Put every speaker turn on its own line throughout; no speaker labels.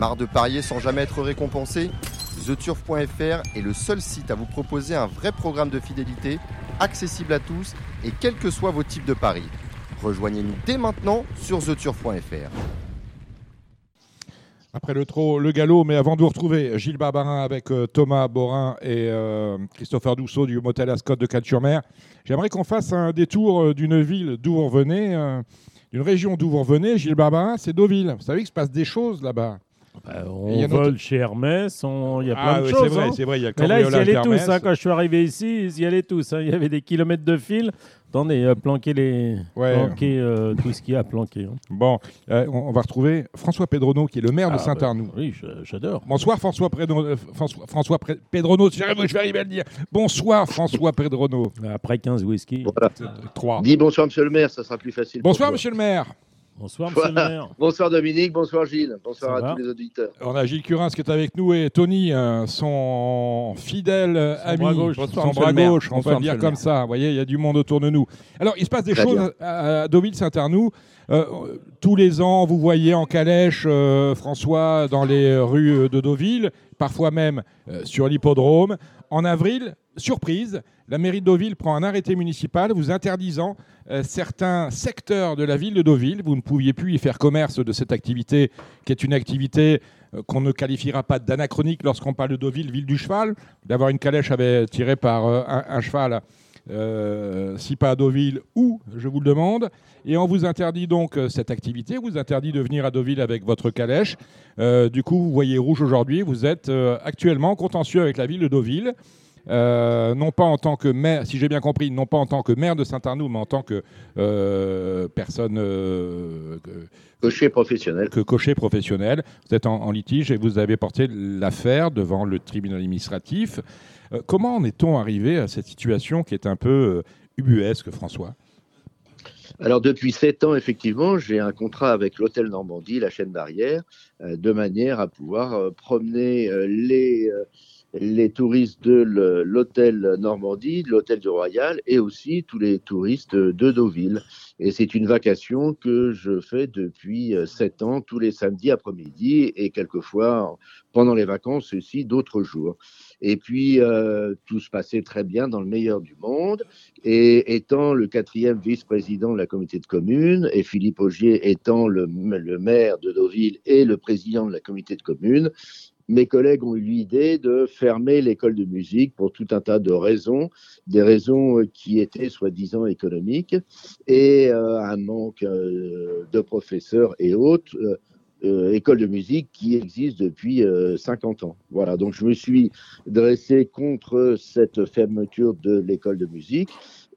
Marre de parier sans jamais être récompensé TheTurf.fr est le seul site à vous proposer un vrai programme de fidélité, accessible à tous et quels que soient vos types de paris. Rejoignez-nous dès maintenant sur TheTurf.fr.
Après le trot, le galop, mais avant de vous retrouver, Gilles Barbarin avec euh, Thomas Borin et euh, Christopher Dousseau du motel Ascot de Cal-sur-Mer, j'aimerais qu'on fasse un détour euh, d'une ville d'où vous revenez, d'une région d'où vous revenez, Gilles Barbarin, c'est Deauville. Vous savez qu'il se passe des choses là-bas.
Bah,
y
on vole chez Hermès, on- il y a plein
Ah
de
oui,
choses.
c'est vrai,
hein.
c'est vrai, il y a le
Mais là, ils y allaient tous. hein. Quand je suis arrivé ici, ils y allaient tous. hein. Il y avait des kilomètres de fil. Attendez, euh, planquer, les...
Ouais.
planquer euh, tout ce qu'il y a à planquer. hein.
Bon, euh, on, on va retrouver François Pedrono, qui est le maire de
Ah,
Saint-Arnoux.
bah, oui, j'adore.
Bonsoir François, euh, François, François Pedrono, je vais je vais arriver à le dire. Bonsoir François Pedrono.
Après 15 whisky.
Voilà.
3.
Dis bonsoir, monsieur le maire, ça sera plus facile.
Bonsoir monsieur le maire.
Bonsoir, monsieur
Voilà.
le maire.
Bonsoir Dominique, bonsoir Gilles, bonsoir
Ça
à
va
tous les auditeurs.
On a Gilles Curins qui est avec nous et Tony, euh, son fidèle
Son
ami,
bras gauche.
son
Bonsoir, monsieur
bras gauche, on peut
Bonsoir,
le dire
monsieur
comme ça. Vous voyez, il y a du monde autour de nous. Alors, il se passe des
Très
choses
bien.
à, à Deauville-Saint-Arnoux. Euh, tous les ans, vous voyez en calèche euh, François dans les rues de Deauville, parfois même euh, sur l'hippodrome. En avril, surprise, la mairie de Deauville prend un arrêté municipal vous interdisant euh, certains secteurs de la ville de Deauville. Vous ne pouviez plus y faire commerce de cette activité, qui est une activité euh, qu'on ne qualifiera pas d'anachronique lorsqu'on parle de Deauville, ville du cheval. D'avoir une calèche avec, tirée par euh, un cheval, euh, si pas à Deauville, où, je vous le demande. Et on vous interdit donc euh, cette activité, on vous interdit de venir à Deauville avec votre calèche. Euh, du coup, vous voyez rouge aujourd'hui, vous êtes euh, actuellement contentieux avec la ville de Deauville. Non pas en tant que maire, si j'ai bien compris, non pas en tant que maire de Saint-Arnoux, mais en tant que personne, que,
Cocher professionnel.
que cocher professionnel. Vous êtes en, en litige et vous avez porté l'affaire devant le tribunal administratif. Euh, comment en est-on arrivé à cette situation qui est un peu euh, ubuesque, François?
Alors depuis sept ans, effectivement, j'ai un contrat avec l'hôtel Normandie, la chaîne barrière, euh, de manière à pouvoir promener les, les touristes de l'hôtel Normandie, de l'hôtel du Royal, et aussi tous les touristes de Deauville. Et c'est une vacation que je fais depuis euh, sept ans, tous les samedis après-midi, et quelquefois pendant les vacances aussi d'autres jours. Et puis, euh, tout se passait très bien dans le meilleur du monde. Et étant le quatrième vice-président de la communauté de communes, et Philippe Augier étant le, le maire de Deauville et le président de la communauté de communes, mes collègues ont eu l'idée de fermer l'école de musique pour tout un tas de raisons, des raisons euh, qui étaient soi-disant économiques, et euh, un manque euh, de professeurs et autres. euh, école de musique qui existe depuis euh, 50 ans. Voilà, donc je me suis dressé contre cette fermeture de l'école de musique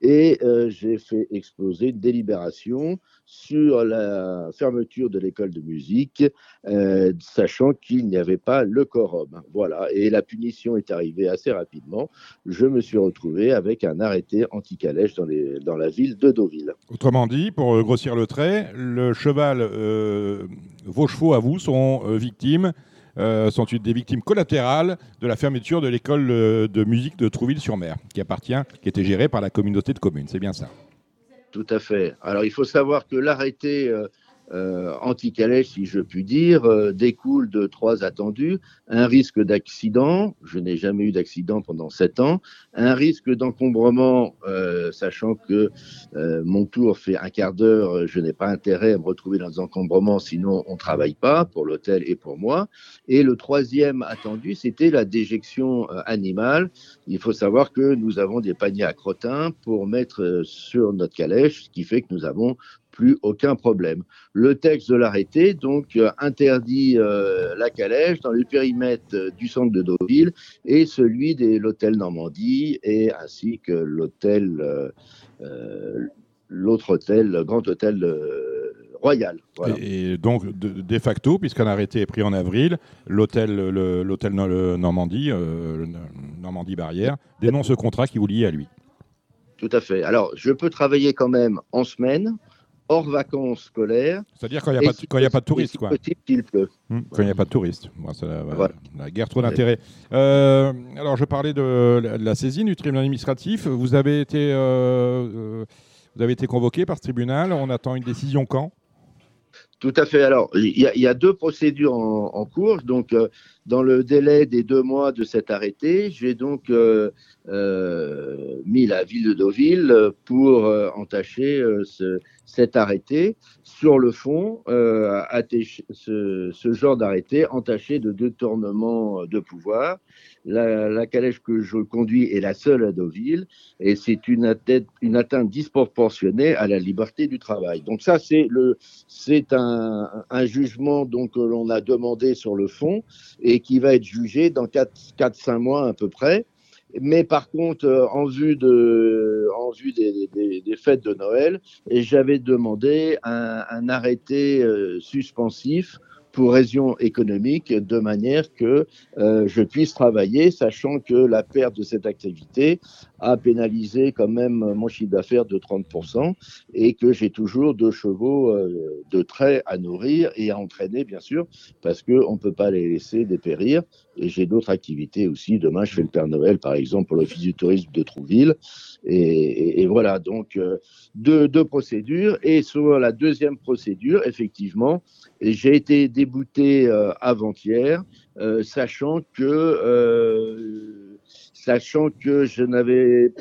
et euh, j'ai fait exploser une délibération sur la fermeture de l'école de musique, euh, sachant qu'il n'y avait pas le quorum. Voilà, et la punition est arrivée assez rapidement. Je me suis retrouvé avec un arrêté anti-calèche dans, la ville de Deauville.
Autrement dit, pour euh, grossir le trait, le cheval, vos chevaux à vous sont victimes, euh, sont une des victimes collatérales de la fermeture de l'école euh, de musique de Trouville-sur-Mer, qui appartient, qui était gérée par la communauté de communes. C'est bien ça.
Tout à fait. Alors, il faut savoir que l'arrêté euh, euh, anti-calèche, si je puis dire, euh, découle de trois attendus. Un risque d'accident, je n'ai jamais eu d'accident pendant sept ans. Un risque d'encombrement, euh, sachant que euh, mon tour fait un quart d'heure, je n'ai pas intérêt à me retrouver dans des encombrements, sinon on ne travaille pas pour l'hôtel et pour moi. Et le troisième attendu, c'était la déjection animale. Il faut savoir que nous avons des paniers à crottin pour mettre sur notre calèche, ce qui fait que nous avons plus aucun problème. Le texte de l'arrêté donc euh, interdit euh, la calèche dans le périmètre du centre de Deauville et celui de l'hôtel Normandie et ainsi que l'hôtel euh, euh, l'autre hôtel, le grand hôtel royal. Voilà.
Et, et donc, de, de facto, puisqu'un arrêté est pris en avril, l'hôtel l'hôtel Normandie, Normandie Barrière, dénonce ce contrat qui vous lie à lui.
Tout à fait. Alors, je peux travailler quand même en semaine, hors vacances scolaires.
C'est-à-dire quand il n'y a, pas de-
si
a pas touristes, quoi.
possible, pleut.
Hmm, Quand il n'y a pas de touristes. Bon, ça, voilà. La guerre, trop d'intérêt. Euh, alors, je parlais de la, de la saisine du tribunal administratif. Vous avez été, euh, euh, vous avez été convoqué par ce tribunal. On attend une décision quand?
Tout à fait. Alors, il y, a- il y a deux procédures en, en cours. Donc, euh, dans le délai des deux mois de cet arrêté, j'ai donc euh, euh, mis la ville de Deauville pour euh, entacher ce- cet arrêté. Sur le fond, ce, ce genre d'arrêté entaché de détournement de pouvoir. La, calèche que je conduis est la seule à Deauville et c'est une atteinte, disproportionnée à la liberté du travail. Donc ça, c'est un, un jugement donc que l'on a demandé sur le fond et qui va être jugé dans 4-5 mois à peu près. Mais par contre, euh, en vue, de, en vue des, fêtes de Noël, et j'avais demandé un, un arrêté euh, suspensif pour raison économique, de manière que euh, je puisse travailler, sachant que la perte de cette activité a pénalisé quand même mon chiffre d'affaires de 30% et que j'ai toujours deux chevaux euh, de trait à nourrir et à entraîner, bien sûr, parce qu'on ne peut pas les laisser dépérir. Et j'ai d'autres activités aussi. Demain, je fais le Père Noël, par exemple, pour l'Office du tourisme de Trouville. Et, voilà, donc euh, deux, procédures. Et sur la deuxième procédure, effectivement, j'ai été débouté euh, avant-hier, sachant que sachant que je n'avais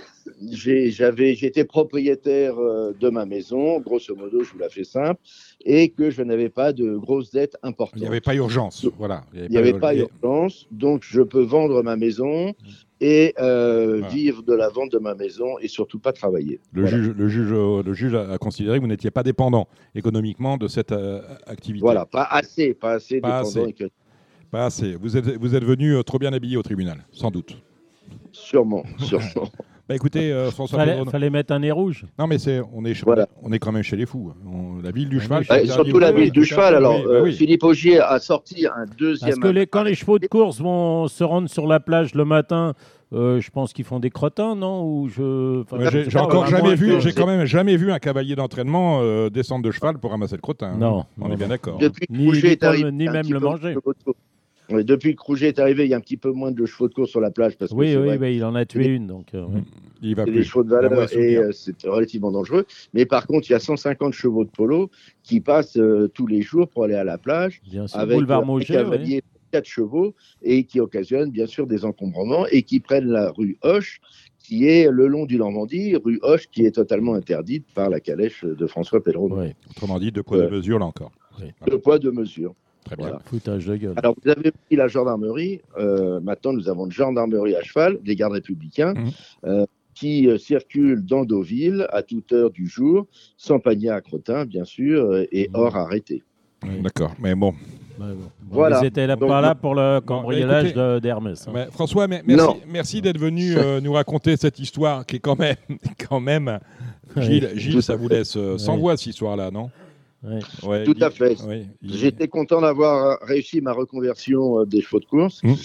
j'ai- j'avais j'étais propriétaire euh, de ma maison, grosso modo, je vous la fais simple, et que je n'avais pas de grosses dettes importantes.
Il n'y avait pas urgence. Voilà.
Il n'y avait pas urgence, donc je peux vendre ma maison et euh,
Voilà.
vivre de la vente de ma maison et surtout pas travailler.
Le,
Voilà.
juge, le, juge, le juge a considéré que vous n'étiez pas dépendant économiquement de cette euh, activité.
Voilà, pas assez, pas assez
Pas
dépendant
assez. Pas assez. Vous êtes, vous êtes venu trop bien habillé au tribunal, sans doute.
Sûrement, sûrement.
Bah, écoutez, euh, François
Fallait, fallait mettre un nez rouge.
Non, mais c'est, on, est,
Voilà.
on est quand même chez les fous. On- la ville du cheval.
Ouais, surtout la ville du cheval. Alors,
Oui, bah
euh,
oui.
Philippe Augier a sorti un deuxième.
Parce que les, quand les chevaux de course vont se rendre sur la plage le matin, euh, je pense qu'ils font des crottins, non Ou je... enfin,
Ouais,
je
j'ai, encore jamais vu, j'ai quand même jamais vu un cavalier d'entraînement euh, descendre de cheval pour ramasser le crottin. hein.
Non,
on
non,
est bien d'accord.
Depuis que
Ni-
est arrivé,
ni même le manger.
De depuis que Rouget est arrivé, il y a un petit peu moins de chevaux de course sur la plage parce que
Oui, oui, il en a tué une. Donc, euh, ouais.
Il va plus.
des chevaux de
Un
valeur et euh, c'est relativement dangereux. Mais par contre, il y a 150 chevaux de polo qui passent euh, tous les jours pour aller à la plage
bien sûr.
avec
Boulevard
un
Mauger, oui.
cavalier de 4 chevaux et qui occasionnent bien sûr des encombrements et qui prennent la rue Hoche qui est le long du Normandie, rue Hoche qui est totalement interdite par la calèche de François Pelleron.
Ouais,
Autrement dit, deux poids,
Ouais.
deux mesures, là encore.
Oui.
Deux poids, deux mesures.
Très bien.
Voilà.
foutage de gueule.
Alors, vous avez pris la gendarmerie. euh, maintenant, nous avons une gendarmerie à cheval, des gardes républicains,
Mhm.
euh, qui euh, circulent dans Deauville à toute heure du jour, sans panier à crottin, bien sûr, et
Mhm.
hors arrêté.
Oui.
D'accord. Mais bon.
Ouais, bon.
Voilà.
Ils étaient là,
Donc,
pas là pour le cambriolage d'Hermès. hein.
François, mais- merci, d'être venu euh, nous raconter cette histoire qui est quand même, quand même. Gilles, Gilles, ça vous laisse sans
Oui.
voix cette histoire-là, non?
Ouais.
Ouais,
Tout à fait. J'étais content d'avoir euh, réussi ma reconversion euh, des chevaux de course,
Mhm.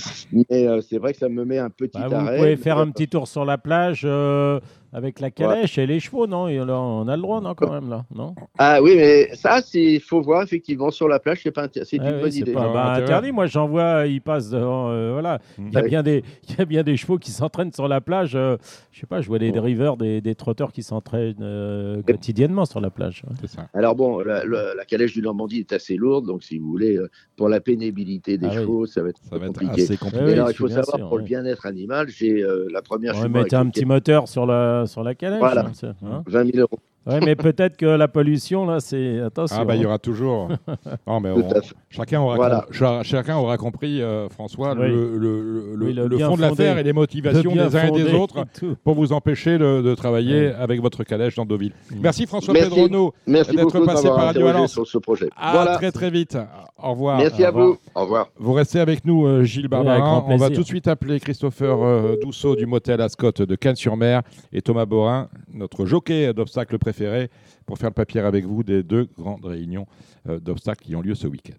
mais euh, c'est vrai que ça me met un petit
Bah, vous
arrêt.
pouvez faire un petit tour sur la plage euh, avec la calèche et les chevaux, non? Et là, On a le droit, non, quand même, là non?
Ah oui, mais ça, il faut voir effectivement sur la plage, c'est pas c'est
Ah
une
oui,
bonne idée.
pas
Ah,
bah, interdit. Moi, j'en vois, ils passent devant. euh, voilà.
Mhm.
Il y, a bien des, il y a bien des chevaux qui s'entraînent sur la plage. euh, je sais pas, je vois des drivers, des, des trotteurs qui s'entraînent euh, quotidiennement sur la plage.
ça.
Alors bon, la, la- la calèche du Normandie est assez lourde, donc si vous voulez, euh, pour la pénibilité des
Ah oui.
chevaux, ça va être,
Ça va être
compliqué.
assez compliqué.
Oui,
alors, il faut savoir,
sûr,
pour le bien-être animal, j'ai euh, la première
Ouais, mettez un petit moteur sur la, sur la calèche.
Voilà.
hein, c'est- hein.
20 000 euros.
Ouais, mais peut-être que la pollution, là, c'est. Attention.
Ah bah il y
hein.
aura toujours. Non, mais on-
à fait.
chacun aura
Voilà.
com- cha- chacun aura compris, euh, François,
Oui.
le, le- le-
Oui, le
le
bien
fond de l'affaire et les
Le
motivations des uns et des autres pour vous empêcher de, de travailler avec votre calèche dans Deauville. Merci François
Merci.
Pedrono. D'être passé par Radio Valence.
sur ce projet.
À
voilà.
très très vite. Au revoir.
Merci
Au
à vous. Au revoir.
Vous restez avec nous, euh, Gilles Barbarin.
grand
On va tout de suite appeler Christopher euh, Dousseau du motel Ascot de Cannes-sur-Mer et Thomas Borin, notre jockey d'obstacles préféré, pour faire le papier avec vous des deux grandes réunions euh, d'obstacles qui ont lieu ce week-end.